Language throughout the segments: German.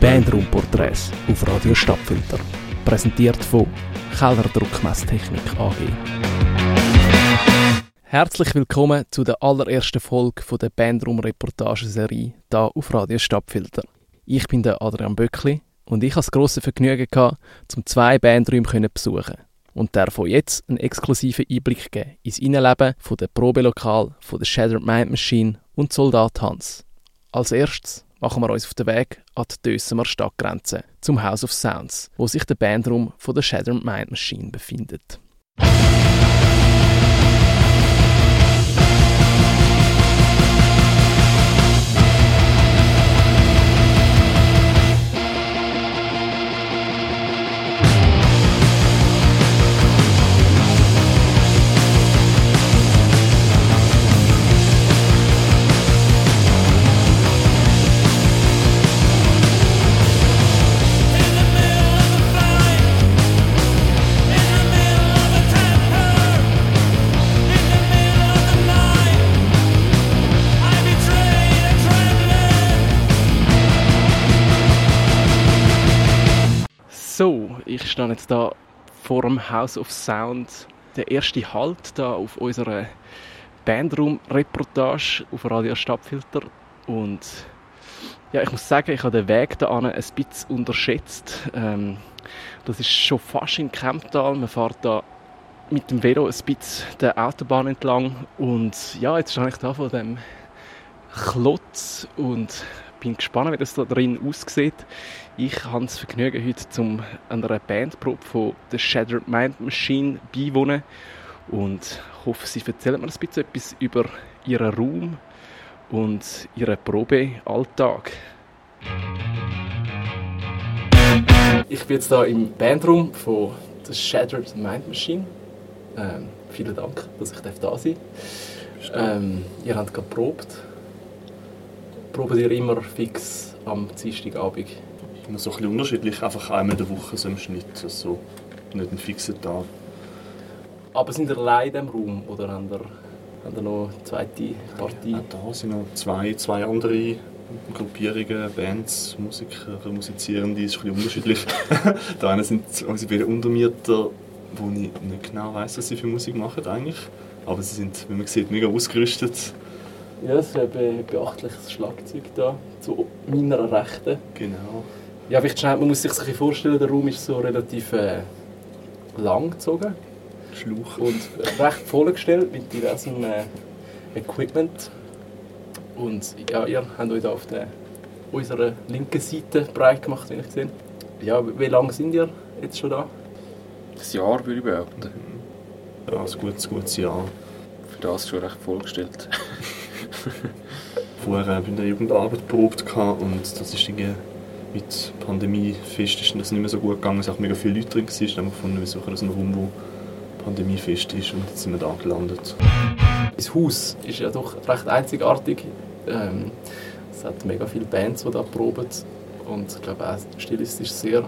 Bandraumporträts auf Radio Stadtfilter. Präsentiert von Keller Druckmesstechnik AG. Herzlich willkommen zu der allerersten Folge der Bandraum-Reportageserie hier auf Radio Stadtfilter. Ich bin der Adrian Böckli und ich hatte das grosse Vergnügen, gehabt, zum zwei Bandräume besuchen und davon jetzt einen exklusiven Einblick geben ins Innenleben von der Probelokal von der Shattered Mind Machine und Soldat Hans. Als erstes machen wir uns auf den Weg an die Dösemer Stadtgrenze zum House of Sounds, wo sich der Bandraum von der Shattered Mind Machine befindet. Stehe jetzt da vor dem House of Sound. Der erste Halt da auf unserer Bandraum-Reportage auf Radio Stadtfilter. Und ja, ich muss sagen, ich habe den Weg da ein bisschen unterschätzt. Ähm, das ist schon fast in Kemptal. Man fährt da mit dem Velo ein bisschen der Autobahn entlang. Und ja, jetzt stehe ich da vor dem Klotz und bin gespannt, wie das da drin aussieht. Ich habe das Vergnügen, heute zum einer Bandprobe von The Shattered Mind Machine beiwohnen und hoffe, sie erzählen mir ein bisschen etwas über ihren Raum und ihren Probealltag. Ich bin jetzt hier im Bandraum von The Shattered Mind Machine. Ähm, vielen Dank, dass ich da sein darf. Ähm, ihr habt geprobt proben ihr immer fix am Dienstagabend? So ein bisschen unterschiedlich, einfach einmal in der Woche so im Schnitt, also nicht einen fixen Tag. Aber sind ihr allein in diesem Raum oder haben ihr, haben ihr noch eine zweite Partie? Ja, da sind noch zwei, zwei andere Gruppierungen, Bands, Musiker, Musizierende, ist ein bisschen unterschiedlich. da eine sind unsere beiden Untermieter, wo ich nicht genau weiß, was sie für Musik machen eigentlich. Aber sie sind, wie man sieht, mega ausgerüstet ja, es ist ein beachtliches Schlagzeug da, zu meiner Rechten. Genau. Ja, vielleicht schnell, man muss sich ein vorstellen, der Raum ist so relativ äh, lang gezogen. Schluch. Und recht vollgestellt mit diversem äh, Equipment. Und ja, ihr habt euch da auf der, unserer linken Seite breit gemacht, wie ich gesehen Ja, wie lange sind ihr jetzt schon da? Ein Jahr, würde ich behaupten. Ja, ein gutes, gutes Jahr. Für das schon recht vollgestellt. Vorher habe ich in der Jugendarbeit probt und das ist irgendwie mit Pandemie fest ist das nicht mehr so gut gegangen, es auch mega viele Leute drin waren. Dann haben gefunden, wir suchen aus einem Raum, wo Pandemie fest ist und jetzt sind wir da gelandet. Das Haus ist ja doch recht einzigartig. Ähm, es hat mega viele Bands, die da proben und ich glaube auch stilistisch sehr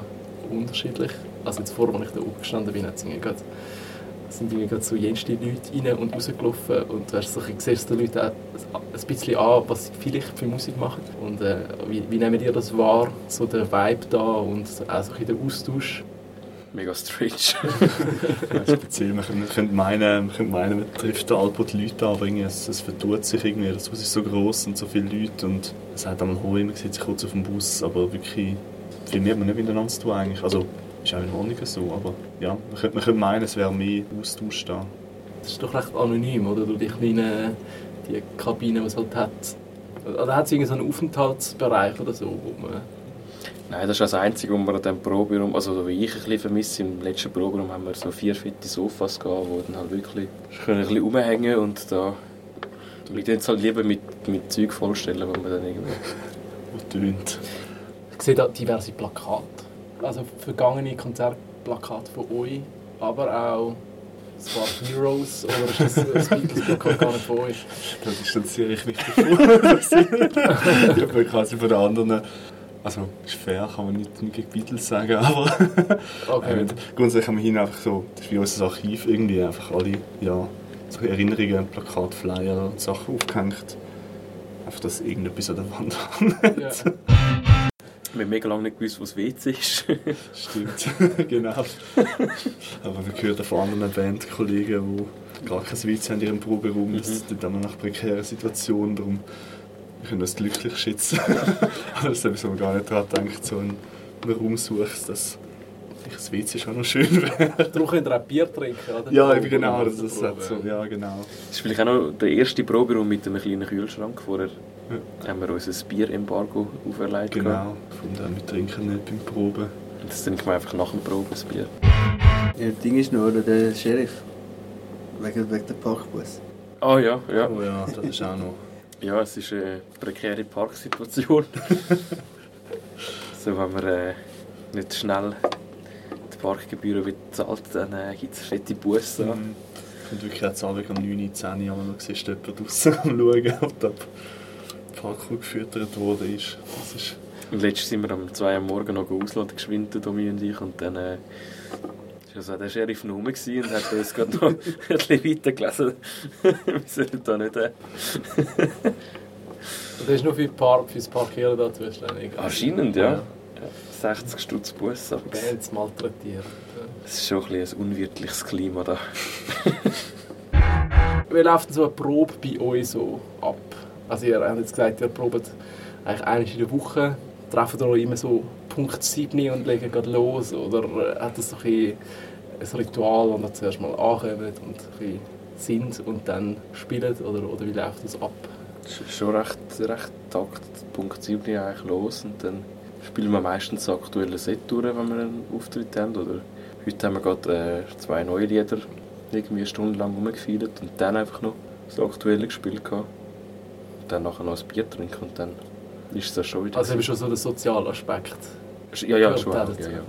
unterschiedlich. Also jetzt vor, als ich da gestanden bin, hat es sind irgendwie gerade so jenste Leute rein und rausgelaufen und du hast so, siehst den Leuten auch ein bisschen an, was sie vielleicht für Musik machen und äh, wie, wie nehmen ihr das wahr, so der Vibe da und auch so der Austausch? Mega strange. speziell, man könnte meinen, man, könnte meinen, man trifft da Alpo die Leute an, aber es, es vertut sich irgendwie, das Haus ist so groß und so viele Leute und es hat am Hohen, man sieht sich kurz auf dem Bus, aber wirklich viel mehr hat man nicht miteinander zu tun eigentlich. Also, ist auch in Ordnung so, aber ja, man könnte, man könnte meinen, es wäre mehr Austausch da. Das ist doch recht anonym, oder? Durch die kleinen die Kabinen, die es halt hat. Oder hat es irgendwie so einen Aufenthaltsbereich oder so, wo man... Nein, das ist das Einzige, was wir an diesem Proberaum, also wie ich ein bisschen vermisse, im letzten Proberaum haben wir so vier fette Sofas gehabt, wo dann halt wirklich können ein bisschen rumhängen und da ich jetzt halt lieber mit, mit Zeug vollstellen, wo man dann irgendwie... Wo tönt. Ich sehe da diverse Plakate also vergangene Konzertplakate von euch, aber auch Spark Heroes oder ist das ein Speakers gar nicht von euch? Das ist dann sehr wichtig ich habe quasi von den anderen also ist fair, kann man nicht, gegen Beatles sagen, aber okay. äh, grundsätzlich haben wir hier einfach so, das ist wie unser Archiv irgendwie, einfach alle ja, so Erinnerungen, Plakat, Flyer und Sachen aufgehängt. Einfach, dass irgendetwas an der Wand hängt. Ja. Wir haben mega lange nicht gewusst, wo das WC ist. Stimmt, genau. Aber man hört von anderen Bandkollegen, die gar kein WC haben in ihrem Proberaum. Mhm. Das sind dann nach prekären Situationen. Darum wir können das glücklich schätzen. Aber das habe ich so gar nicht daran gedacht, so einen Raum suchst, dass das WC schon noch schön wäre. Darum könnt ihr auch Bier trinken, oder? Ja, eben genau. Das ist so, ja, genau. Das ist vielleicht auch noch der erste Proberaum mit einem kleinen Kühlschrank. Vorher ja. haben wir uns ein Bier-Embargo auferlegt. Genau, von dem wir trinken nicht beim Proben. Und das trinken wir einfach nach dem Proben, das Bier. Ja, das Ding ist nur, der Sheriff. Wegen, wegen der Parkbus. Ah oh, ja, ja. Oh ja, das ist auch noch... Ja, es ist eine prekäre Parksituation. so, wenn man äh, nicht schnell die Parkgebühren wieder zahlt, dann äh, gibt es fette Busse. Mhm. Und wirklich auch Abend um 9, 10 Uhr noch siehst du jemanden draußen am Schauen, Parkour gefüttert worden ist. Das ist und letztes sind wir um 2 Uhr morgens noch ausladen, geschwind, Domi und ich. Und dann äh, also der Sheriff noch rum und hat uns gerade noch ein bisschen weitergelesen. wir sind da nicht... Äh. das ist nur für, Park, für das Parkieren da zuständig? Anscheinend, ja. ja. 60 Stutz Bus. Bands malträtiert. Es ist schon ein, ein unwirtliches Klima da. Wie läuft so eine Probe bei euch so ab? Also ihr habt jetzt gesagt, ihr probt eigentlich einmal in der Woche. Treffen ihr immer so Punkt 7 und legen gerade los? Oder hat das so ein, ein Ritual, wo ihr zuerst mal ankommt und ein sind und dann spielt? Oder, oder wie läuft das ab? Es ist schon recht, recht takt. Punkt 7 eigentlich los und dann spielen wir meistens das aktuelle Set durch, wenn wir einen Auftritt haben. Oder heute haben wir gerade äh, zwei neue Lieder irgendwie eine rumgefeiert und dann einfach noch das aktuelle gespielt gehabt. Dann nachher noch ein Bier trinken und dann ist das schon wieder. Also eben schon so der soziale Aspekt. Ja, ja, schon. Ja, ja.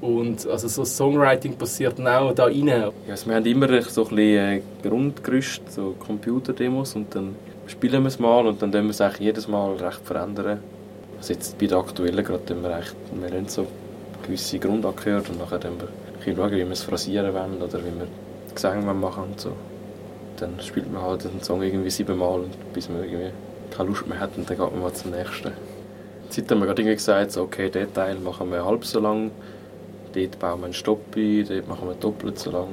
Und also so Songwriting passiert auch da rein? Ja, also wir haben immer so ein bisschen äh, Grundgerüst, so Computerdemos und dann spielen wir es mal und dann können wir es eigentlich jedes Mal recht verändern. Also jetzt bei der aktuellen gerade, wir, wir haben so gewisse Grundakorde und nachher dann wir schauen, wie wir es phrasieren wollen oder wie wir Gesang machen und so. Dann spielt man halt den Song irgendwie siebenmal bis man irgendwie keine Lust mehr hat und dann geht man mal zum nächsten. Jetzt haben wir gerade gesagt, so, okay, den Teil machen wir halb so lang, dort bauen wir einen Stopp ein, dort machen wir doppelt so lang.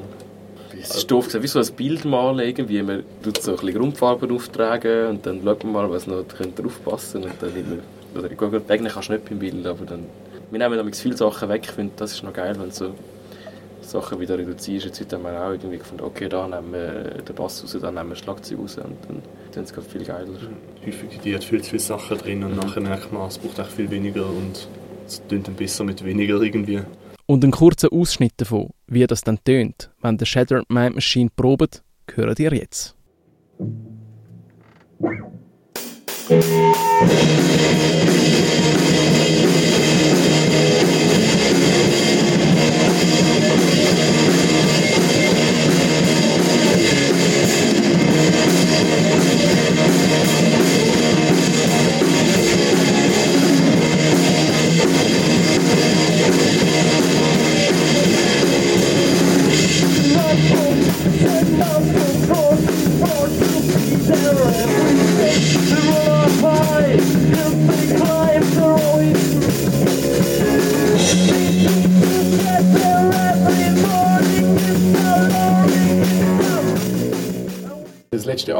Es ist doof gesagt, wie so ein Bild malen irgendwie. Man tut so ein bisschen Grundfarben auftragen und dann schaut man mal, was noch draufpassen könnte. Und dann nimmt oder eigentlich kannst du nicht beim Bild, aber dann, wir nehmen damit viele Sachen weg. Ich finde, das ist noch geil, wenn so Sachen wieder reduzierst. Jetzt heute haben wir auch irgendwie gefunden, okay, da nehmen wir den Bass raus, da nehmen wir das Schlagzeug raus und dann, ist es viel geiler. Häufig die hat viel zu viele Sachen drin und mhm. nachher merkt man, es braucht echt viel weniger und es tönt dann besser mit weniger irgendwie. Und einen kurzen Ausschnitt davon, wie das dann tönt, wenn der Shattered Mind Machine probt, hören ihr jetzt.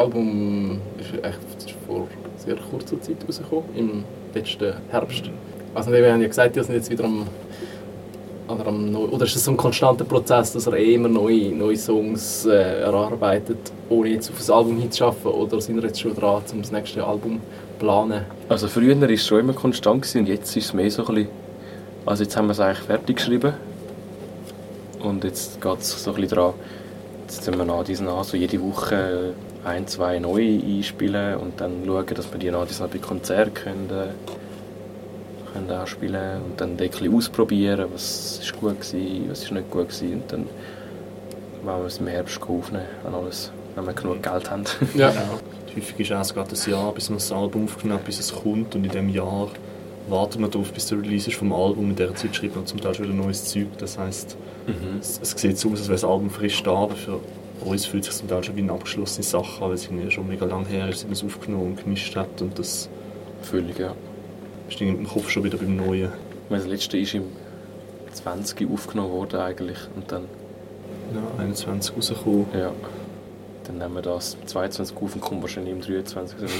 Album ist echt vor sehr kurzer Zeit rausgekommen, im letzten Herbst. Also wir haben ja gesagt, wir sind jetzt wieder am, am oder ist es so ein konstanter Prozess, dass er eh immer neue, neue Songs äh, erarbeitet, ohne jetzt auf das Album hinzuschaffen, oder sind wir jetzt schon dran, um das nächste Album zu planen? Also früher war es schon immer konstant und jetzt ist es mehr so ein bisschen, also jetzt haben wir es eigentlich fertig geschrieben und jetzt geht es so ein bisschen dran, jetzt sind wir nach diesen an, so jede Woche ein, zwei neue einspielen und dann schauen, dass wir die noch bei Konzerten können, können anspielen und dann ein ausprobieren, was ist gut war, was ist nicht gut war und dann wollen wir es im Herbst aufnehmen, wenn, alles, wenn wir genug Geld haben. Ja. ja. Häufig ist es gerade ein Jahr, bis man das Album aufgenommen hat, bis es kommt und in diesem Jahr warten wir darauf, bis der Release ist vom Album. In dieser Zeit schreibt man zum Teil schon wieder neues Zeug. Das heisst, mhm. es, es, sieht so aus, als wäre das Album frisch da, aber für uns fühlt sich zum Teil schon wie eine abgeschlossene Sache an, weil es schon mega lange her ist, seit man es aufgenommen und gemischt hat und das... Völlig, ja. bist du im Kopf schon wieder beim Neuen. Das letzte ist im 20 aufgenommen worden eigentlich und dann, Ja, 21 rausgekommen. ja, dann nehmen wir das im 22 auf und kommen wahrscheinlich im 23 raus.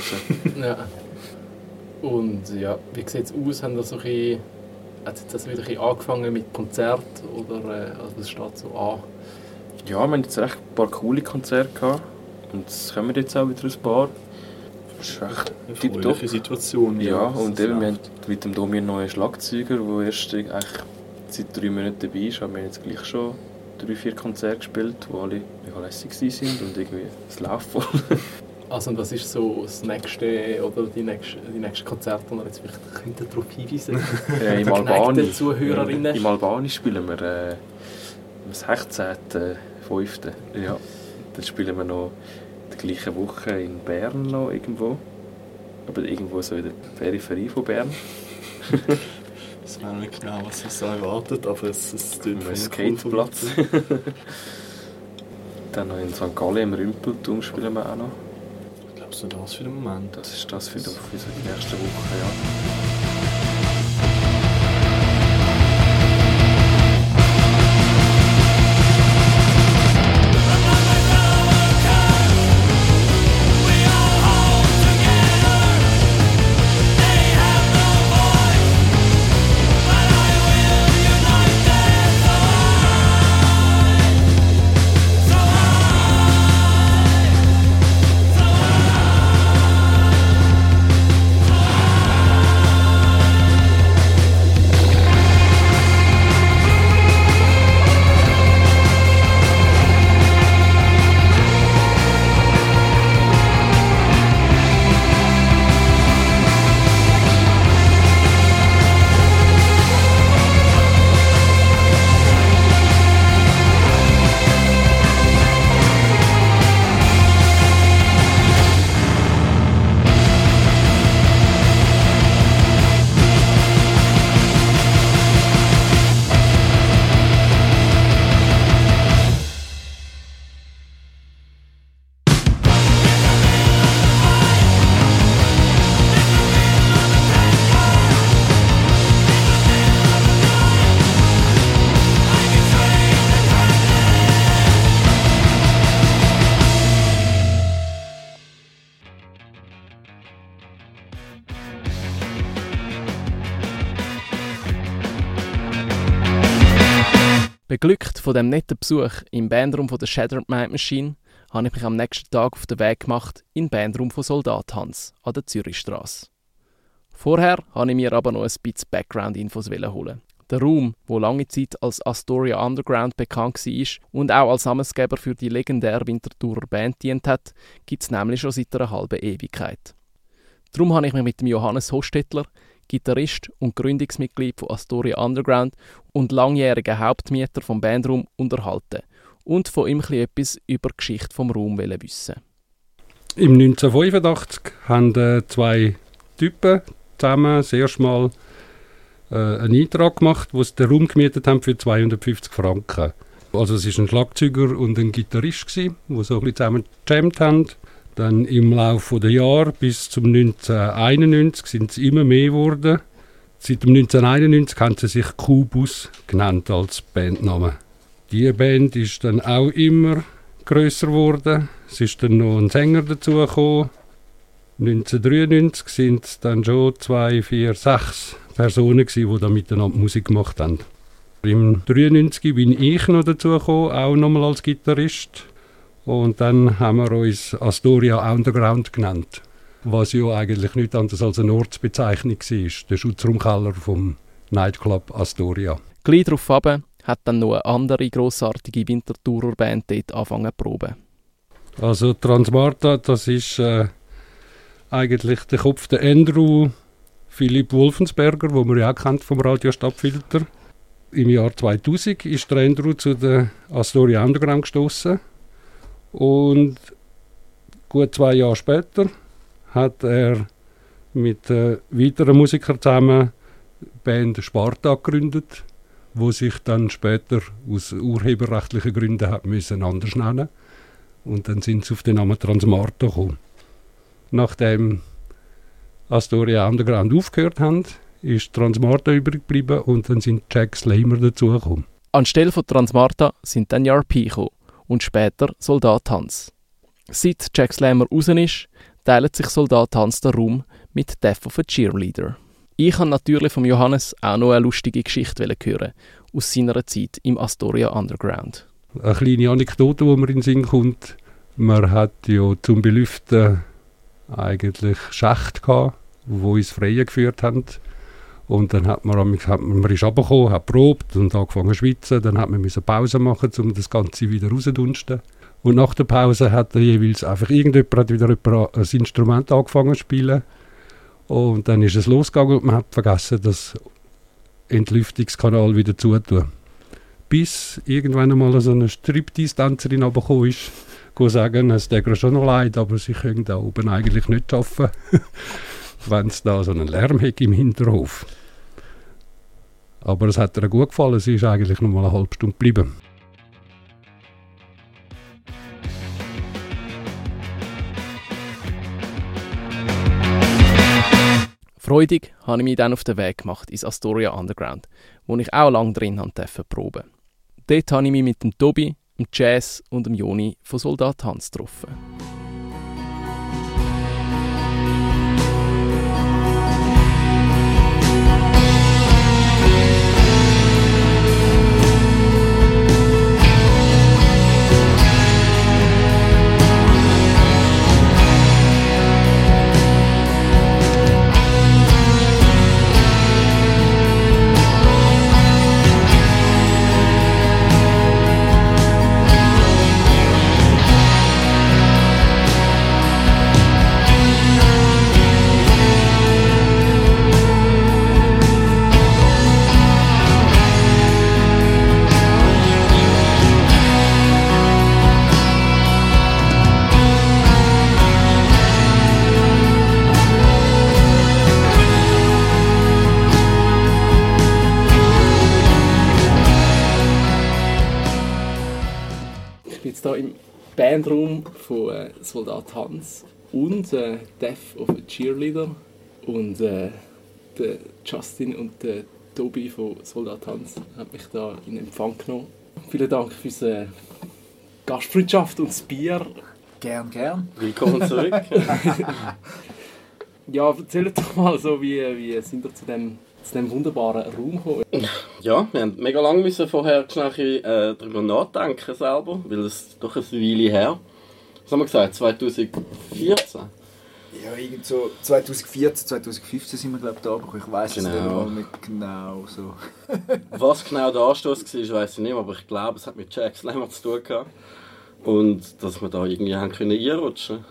Ja. Und ja, wie sieht es aus? Haben das so ein bisschen, hat das wieder ein bisschen angefangen mit Konzert oder äh, also was steht so an? Ja, wir haben jetzt recht ein paar coole Konzerte gehabt und es kommen jetzt auch wieder ein paar. Das ist echt Eine tipptopp. Situation. Ja, und das eben, wir haben mit dem Domi einen neuen Schlagzeuger, der erst eigentlich seit drei Monaten dabei ist, aber wir haben jetzt gleich schon drei, vier Konzerte gespielt, die alle mega lässig waren und irgendwie es läuft voll. Also und was ist so das nächste oder die nächste, die nächste Konzerte, die ihr jetzt vielleicht könntet darauf hinweisen äh, Im Albani. Zuhörerinnen. Im Albani spielen wir äh, am 16.05. Ja, dann spielen wir noch die gleiche Woche in Bern noch irgendwo. Aber irgendwo so in der Peripherie von Bern. Ich weiß nicht genau, was uns da erwartet, aber es, Am mir Skateplatz. Dann noch in St. Gallen im Rümpelturm spielen wir auch noch. Ich glaube, so das für den Moment. Das ist das für die, für die nächste Woche, ja. Beglückt von dem netten Besuch im Bandraum von der Shattered Mind Machine habe ich mich am nächsten Tag auf den Weg gemacht in Bandraum von Soldat Hans an der Zürichstrasse. Vorher habe ich mir aber noch ein bisschen Background-Infos holen. Der Raum, wo lange Zeit als Astoria Underground bekannt war und auch als Namensgeber für die legendäre Winterthurer Band dient hat, gibt es nämlich schon seit einer halben Ewigkeit. Darum habe ich mich mit dem Johannes Hostetler, Gitarrist und Gründungsmitglied von Astoria Underground und langjähriger Hauptmieter vom Bandraum, unterhalten und von ihm etwas über die Geschichte vom Raum wissen. Im 1985 haben äh, zwei Typen zusammen das erste äh, einen Eintrag gemacht, wo sie den Raum gemietet haben für 250 Franken. Also es war ein Schlagzeuger und ein Gitarrist, die so ein bisschen zusammen gejammt haben. Dann im Laufe der Jahre bis zum 1991 sind es immer mehr geworden. Seit dem 1991 haben sie sich Kubus genannt als Bandname. Die Band ist dann auch immer größer geworden. Es ist dann noch ein Sänger dazugekommen. 1993 sind es dann schon zwei, vier, sechs Personen gewesen, die da miteinander Musik gemacht haben. Im 1993 bin ich noch dazugekommen, auch nochmal als Gitarrist. Und dann haben wir uns Astoria Underground genannt, was ja eigentlich nichts anderes als eine Ortsbezeichnung war, der Schutzraumkeller vom Nightclub Astoria. Gleich darauf hat dann noch eine andere grossartige Winterthurer Band dort angefangen zu proben. Also Transmarta, das ist äh, eigentlich der Kopf der Andrew Philipp Wolfensberger, wo man ja auch kennt vom Radio Stadtfilter. Im Jahr 2000 ist der Andrew zu der Astoria Underground gestoßen und gut zwei Jahre später hat er mit äh, weiteren Musikern zusammen die Band Sparta gegründet, wo sich dann später aus urheberrechtlichen Gründen hat müssen anders nennen und dann sind sie auf den Namen Transmarta gekommen. Nachdem Astoria Underground aufgehört haben, ist Transmarta übrig geblieben und dann sind Jack Slamer dazugekommen. Anstelle von Transmarta sind dann JRP gekommen und später Soldat Hans. Seit Jack Slammer raus ist, teilt sich Soldat Hans den Raum mit Death of a Cheerleader. Ich habe natürlich von Johannes auch noch eine lustige Geschichte hören, aus seiner Zeit im Astoria Underground. Eine kleine Anekdote, die mir in den Sinn kommt. Man hat ja zum Belüften eigentlich Schächte gehabt, wo ins Freie geführt haben. Und dann hat man, hat man, man ist runtergekommen, hat probt und angefangen zu schwitzen. Dann hat man müssen Pause machen, um das Ganze wieder rauszudunsten. Und nach der Pause hat er jeweils einfach irgendjemand hat wieder ein Instrument angefangen zu spielen. Und dann ist es losgegangen und man hat vergessen, das Entlüftungskanal wieder zutun. Bis irgendwann einmal so eine Striptease-Tänzerin runtergekommen ist, sagen, es mir schon noch leid, aber sie können da oben eigentlich nicht arbeiten, wenn es da so einen Lärm hat im Hinterhof. Aber es hat ihr gut gefallen, sie ist eigentlich noch mal eine halbe Stunde geblieben. Freudig habe ich mich dann auf den Weg gemacht ins Astoria Underground, wo ich auch lange drin durfte proben. Dort habe ich mich mit dem Tobi, dem Jazz und dem Joni von Soldat Hans getroffen. Bandraum von äh, Soldat Hans und äh, Death of a Cheerleader und äh, der Justin und der Tobi von Soldat Hans haben mich da in Empfang genommen. Vielen Dank für die äh, Gastfreundschaft und das Bier. Gern, gern. Willkommen zurück. Ja, erzählt doch mal so, wie, wie sind ihr zu dem, zu dem wunderbaren Raum gekommen? ja, wir haben mega lange müssen vorher schnell äh, darüber nachdenken selber, weil es doch eine Weile her. Was haben wir gesagt? 2014? Ja, irgend so 2014, 2015 sind wir glaube ich da, aber ich weiß es Genau. nicht mal nicht genau so. Was genau der Anstoß war, weiß ich nicht, aber ich glaube, es hat mit Jack Slammer zu tun gehabt. Und dass wir da irgendwie haben können einrutschen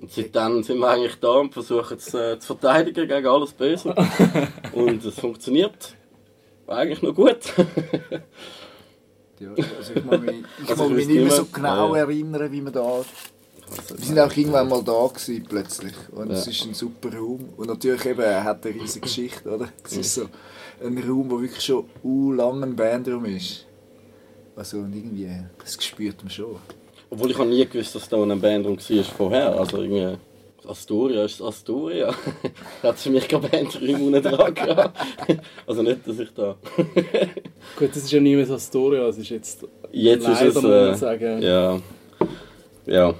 Und seitdem sind wir eigentlich da und versuchen es äh, zu verteidigen gegen alles Böse. und es funktioniert eigentlich noch gut. Ja, also ich mag mich, ich Also mich nicht mehr so genau Ja, ja. erinnern, wie wir da... Wir sind auch irgendwann mal da gewesen, plötzlich. Und es Ja. ist ein super Raum. Und natürlich eben, er hat eine riesige Geschichte, oder? Es ist so ein Raum, der wirklich schon u lang ein Bandraum ist. Also und irgendwie, das spürt man schon. Obwohl ich habe nie gewusst, dass da eine Bandraum war vorher. Also irgendwie Astoria ist Astoria. da hat für mich keine Bandräume unten dran gehabt. Also nicht, dass ich da... Gut, das ist ja nicht mehr so Astoria, es ist jetzt Jetzt leider, ist es... muss man Äh, sagen, ja. Ja.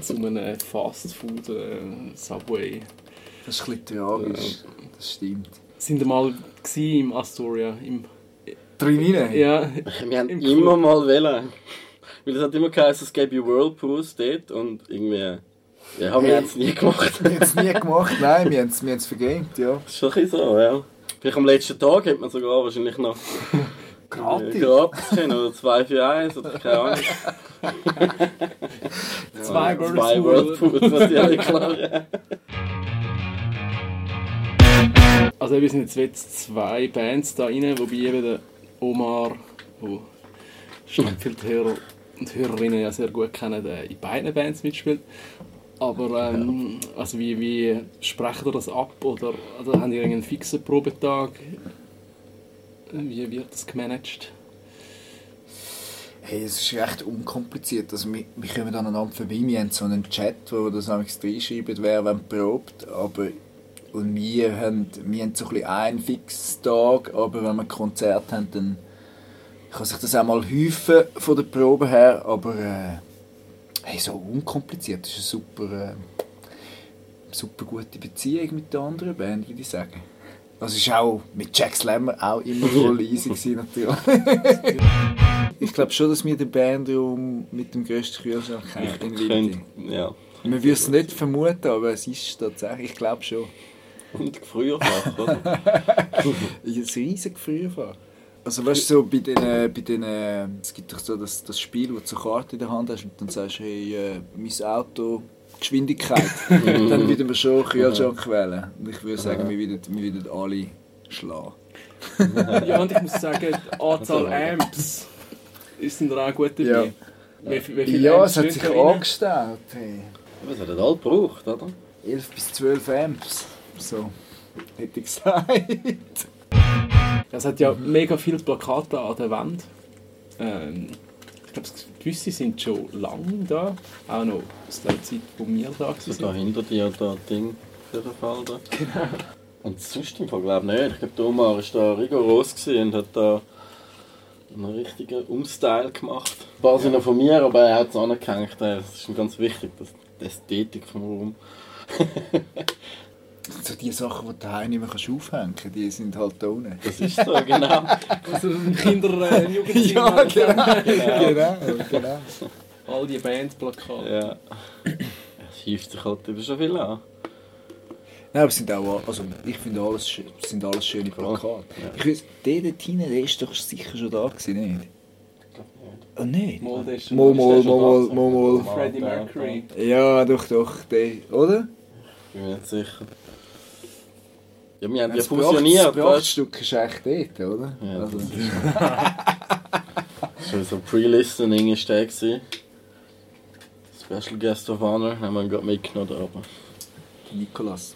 zu einem Fastfood äh, Subway. Das ist ein bisschen tragisch. Das stimmt. Sind wir mal im Astoria? Im, Drin rein? ja, Wir haben Im immer mal wollen. Weil es hat immer geheißen, es gäbe Whirlpools dort und irgendwie... Ja, haben wir Hey. jetzt nie gemacht. Wir haben es nie gemacht, nein, wir haben es wir haben's vergamed, ja. Das ist schon ein bisschen so, ja. Vielleicht am letzten Tag hätte man sogar wahrscheinlich noch Gratis. äh, gratis können oder 2 für 1 oder keine Ahnung. zwei Zwei Whirlpool. Whirlpools, natürlich klar. Ja. Also wir sind jetzt, jetzt zwei Bands da rein, wobei eben der Omar, wo Stadtfilterhörer und Hörerinnen ja sehr gut kennen, der in beiden Bands mitspielt. Aber ähm, also wie, wie sprecht ihr das ab? Oder, oder habt ihr einen fixen Probetag? Wie wird das gemanagt? Hey, es ist recht unkompliziert. Also wir, wir kommen aneinander vorbei. Wir haben so einen Chat, wo das reinschreiben, wer wann probt. Aber und wir haben, wir haben so ein einen fixen Tag, aber wenn wir Konzert haben, dann kann sich das auch mal häufen von der Probe her, aber äh, hey, so unkompliziert. Das ist eine super, äh, super gute Beziehung mit der anderen Band, würde ich sagen. Das ist auch mit Jack Slammer auch immer voll easy gewesen, natürlich. ich glaube schon, dass wir den Bandraum mit dem grössten Kühlschrank haben in Wilde. Könnt, ja. Man würde es nicht vermuten, aber es ist tatsächlich, ich glaube schon. Und früher noch, oder? ein riesiges Frühfach. Also weißt du, so bei den, bei den, es gibt doch so das, das Spiel, wo du so eine Karte in der Hand hast und dann sagst du, hey, äh, mein Auto, Geschwindigkeit, dann würden wir schon Kühlschrank wählen. Und ich würde sagen, wir würden, wir würden alle schlagen. Ja, und ich muss sagen, die Anzahl Amps ist da auch gut dabei. Ja. Wie, wie viele Ja, Amps es hat sich da angestellt. Hey. Was hat er all gebraucht, oder? 11 bis 12 Amps. So, hätte ich gesagt. Es hat ja mega viele Plakate an der Wand. Ähm, ich glaube, gewisse sind schon lange da. Auch noch aus der Zeit, wo wir da So da waren. hinter dir da Ding für den Fall da. Und sonst im Fall glaube ich nicht. Ich glaube, der Omar war da rigoros und hat da einen richtigen Umstyle gemacht. Ein paar sind noch von mir, aber er hat es angehängt. Das ist ihm ganz wichtig, das, die Ästhetik vom Raum. So die Sachen, die du daheim nicht mehr kannst aufhängen kannst, die sind halt da unten. Das ist so, genau. Also Kinder- äh, Jugendzimmer. Ja, genau. genau, genau. All die Bandplakate. ja. Es hilft sich halt eben schon viel an. Nein, aber es sind auch, also ich finde alles, sind alles schöne Plakate. Ich weiß, der dort hinten, der ist doch sicher schon da gewesen, nicht? Oh, nicht? Mal, der ist schon- Mal, mal, mal. Freddie Mercury. Ja, doch, doch, der, oder? Ich bin mir nicht sicher. Ja, wir haben ja Das fusioniert, Das Prachtstück ist echt dort, oder? Ja, also, du? Schon so Pre-Listening war der. gewesen. Special Guest of Honor haben wir ihn gerade mitgenommen da oben. Nikolas.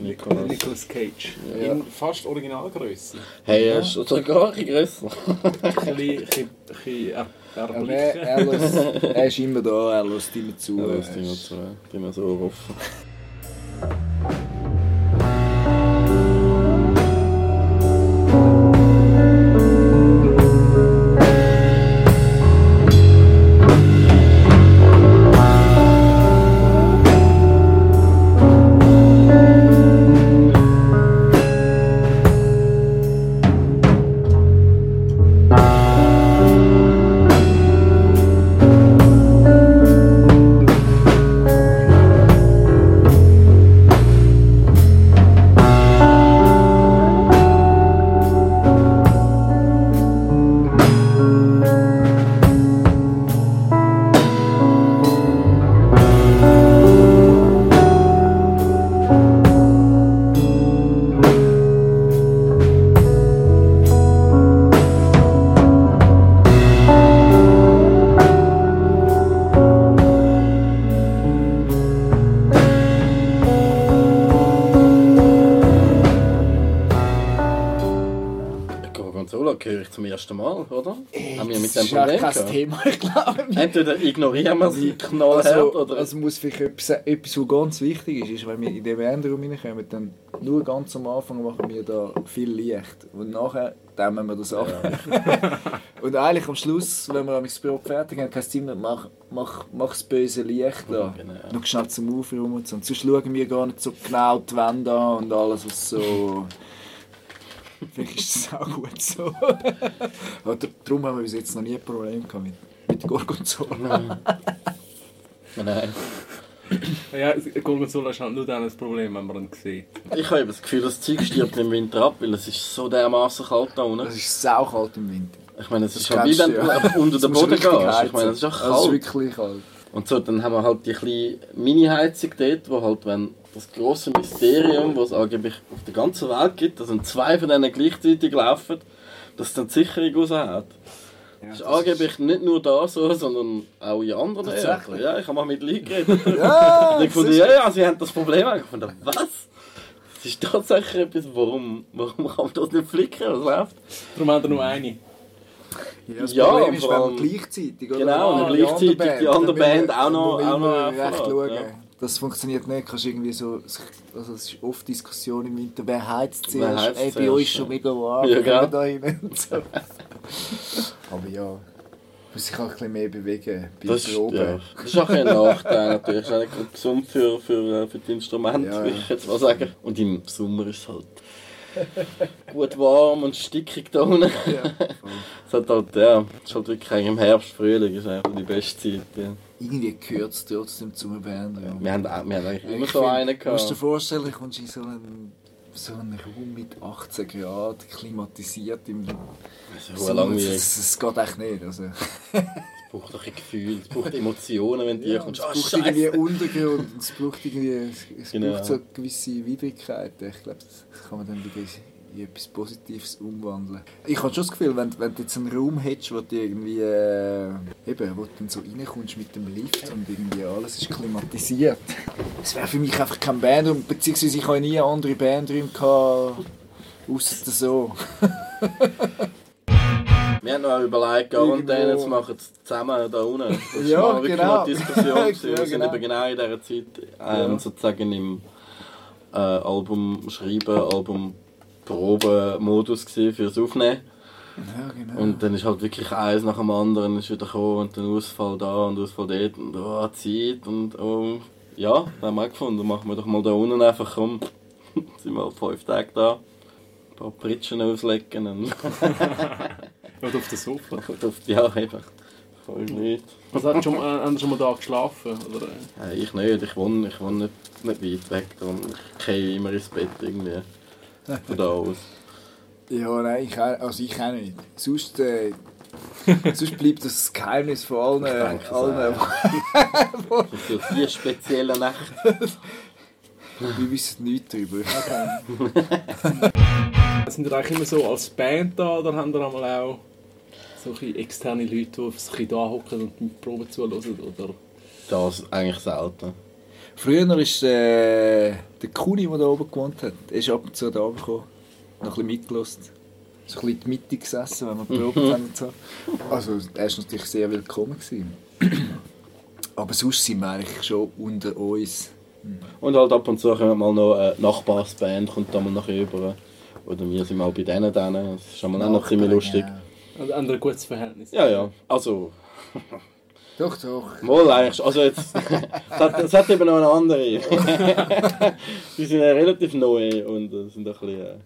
Nicolas. Nicolas Cage. Ja. In fast Originalgröße. Hey, er ist sogar bisschen grösser. Ein bisschen, er- Aber lässt, ist immer da, er lässt immer zu. Ja, er das Ding ist- so, die immer so offen. Gorgonzola höre ich zum ersten Mal, oder? Haben wir mit Das dem ist ja Problem kein? Thema, ich glaube. Entweder ignorieren wir sie knallhart Also, oder... also muss vielleicht etwas, etwas, was ganz wichtig ist, ist, wenn wir in den Bandraum reinkommen, dann nur ganz am Anfang machen wir da viel Licht. Und nachher dämmen wir das ab. und eigentlich am Schluss, wenn wir das Brot fertig haben, kannst du immer, mach, mach, mach das böse Licht da. Genau. Noch schnell zum Aufräumen und so. Und sonst schauen wir gar nicht so genau die Wände an und alles, was so... Vielleicht ist das auch gut so. Aber darum haben wir bis jetzt noch nie ein Problem gehabt mit, mit Gorgonzola. Nein. Ja, Gorgonzola ist halt nur dann ein Problem, wenn man ihn sieht. Ich habe eben das Gefühl, das Zeug stirbt im Winter ab, weil es ist so dermaßen kalt da unten. Es ist saukalt im Winter. Ich meine, es ist schon wie wenn du ja. unter den Boden gehst. Ich meine, es ist auch Es ist kalt. wirklich kalt. Und so, dann haben wir halt die kleine Mini-Heizung dort, wo halt, wenn das grosse Mysterium, das es angeblich auf der ganzen Welt gibt, dass wenn zwei von denen gleichzeitig laufen, dass dann die Sicherung raushaut. Das ist angeblich nicht nur da so, sondern auch in anderen? Orten. Ja, ich habe mal mit Leuten geredet. Ja, Und ich fand, ja, ja, sie haben das Problem gefunden. Was? Das ist tatsächlich etwas, warum, warum kann man das nicht flicken? Was läuft? Darum haben wir nur eine. Ja, das Ja, Problem ist, wenn man gleichzeitig, oder? Genau, Ah, und gleichzeitig die andere Band müssen- auch noch- dann auch noch müssen wir recht schauen. ja. Das funktioniert nicht. Kannst irgendwie so, also es ist oft Diskussion im Winter, wer heizt Wer zuerst? heizt Ey, bei euch schon mega warm, Ja, ja, da rein und so. Aber ja, muss sich auch ein bisschen mehr bewegen bei Das ist, Proben. ja, das ist auch ein Nachteil natürlich. Das ist auch nicht gesund für, für, für die Instrumente, Ja, würde ich jetzt mal sagen. Und im Sommer ist es halt gut warm und stickig da unten. Ja, Es hat halt, ja, es ist halt wirklich eigentlich im Herbst, Frühling ist eigentlich die beste Zeit. Ja. Irgendwie gehört es trotzdem zu einer Band. Ja. Wir, haben, auch- wir haben eigentlich immer Ich so find, einen Du musst dir gehabt. vorstellen, du kommst in so einen, so einen Raum mit 18 Grad, klimatisiert im Das ist so, das, das geht echt nicht. Also, braucht doch ein Gefühl, es braucht Emotionen, wenn du hier ja, kommst. es Ah, braucht Scheiße. irgendwie Untergrund, und es braucht irgendwie es Genau. braucht so gewisse Widrigkeiten. Ich glaube, das kann man dann wieder in etwas Positives umwandeln. Ich habe schon das Gefühl, wenn, wenn du jetzt einen Raum hättest, wo du irgendwie äh, eben, wo du dann so reinkommst mit dem Lift und irgendwie alles ist klimatisiert. Das wäre für mich einfach kein Bandraum, beziehungsweise ich habe nie andere Bandräume gehabt, außer so. Wir haben noch überlegt, Quarantäne Irgendwo- zu machen, zusammen da unten. Das Ja, mal wirklich genau. eine Diskussion. gewesen. Ja, Wir sind genau. eben genau in dieser Zeit ähm, Ja. sozusagen im äh, Album schreiben, Album Proben-Modus fürs Aufnehmen. Ja, genau. Und dann ist halt wirklich eins nach dem anderen ist wieder gekommen und dann Ausfall da und Ausfall dort und oh, Zeit und oh. Ja, dann haben wir gefunden, machen wir doch mal da unten einfach komm. sind wir halt fünf Tage da. Ein paar Pritschen auslecken und Oder auf dem Sofa. auf die Jahre eben. Voll nicht. Also hast du schon, äh, haben Sie schon mal da geschlafen? Oder? äh? Ja, ich nicht, ich wohne, ich wohne nicht, nicht weit weg, darum ich gehe immer ins Bett irgendwie. Von da aus. Ja, nein, ich, also ich auch nicht. Sonst, äh, sonst bleibt das Geheimnis von allen. denke, das allen Das sind so vier spezielle Nächte. wir wissen nichts darüber. Sind ihr eigentlich immer so als Band da oder haben ihr einmal auch so ein bisschen externe Leute, die so ein bisschen da hocken und die Proben zuhören? Oder? Das eigentlich selten. Früher ist äh, der Kuni, der da oben gewohnt hat, ist ab und zu da gekommen, noch ein bisschen mitgelost. So ein bisschen in die Mitte gesessen, wenn wir geprobt haben und so. Also, er war natürlich sehr willkommen. Gewesen. Aber sonst sind wir eigentlich schon unter uns. Und halt ab und zu kommt mal noch eine Nachbarsband, kommt da mal nach über. Oder wir sind mal bei denen dann. Das ist schon mal auch noch ziemlich lustig. Ja. Und ihr ein gutes Verhältnis? Ja, ja. Also, Doch, doch. wohl eigentlich. Also jetzt, es hat, es hat eben noch eine andere. Die sind ja relativ neu und äh, sind ein bisschen. Äh,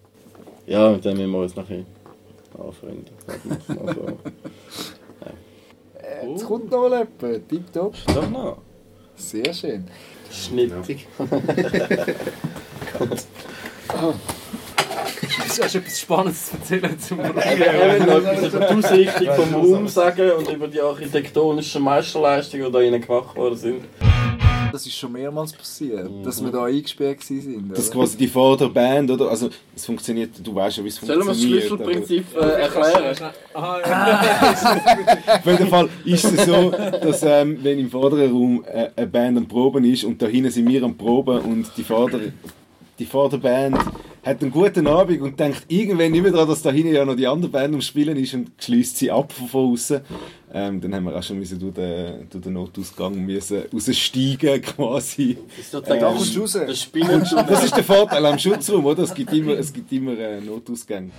ja, mit denen müssen wir uns nachher anfreunden. sagen wir es mal so. Äh, Jetzt kommt noch mal jemand. Tipptopp. Doch noch. Sehr schön. Schnittig. Du hast etwas Spannendes zu erzählen zum Er will noch etwas über die Ausrichtung vom Raum sagen und über die architektonischen Meisterleistungen, die da innen gemacht worden sind. Das ist schon mehrmals passiert, dass wir da eingesperrt waren. Das ist quasi die Vorderband, oder? Also, es funktioniert, du weißt ja, wie es Sollen wir das funktioniert. Schlüsselprinzip äh, erklären? Aha, ja. aber Auf jeden Fall ist es so, dass ähm, wenn im vorderen Raum äh, eine Band am Proben ist und da hinten sind wir am Proben und die, Vorder die Vorderband hat einen guten Abend und denkt irgendwann nicht mehr daran, dass da hinten ja noch die andere Band am Spielen ist und schließt sie ab von außen. Ähm, dann haben wir auch schon müssen durch, den, durch den Notausgang müssen raussteigen quasi. Das ist raus. Spinnentunnel. Das ist der Vorteil am Schutzraum, oder? Es gibt immer, es gibt immer äh, Notausgänge.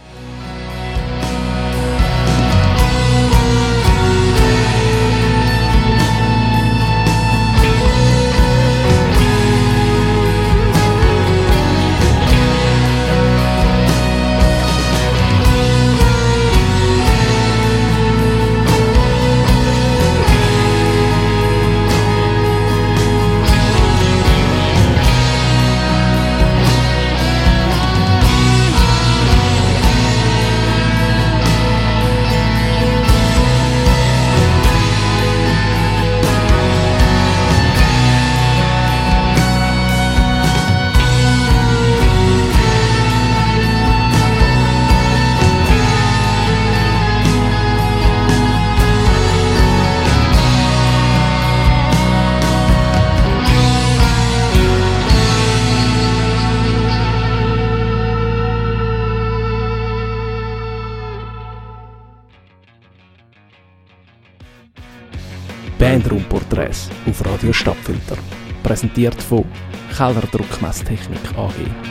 Radio Stadtfilter. Präsentiert von Keller Druckmesstechnik AG.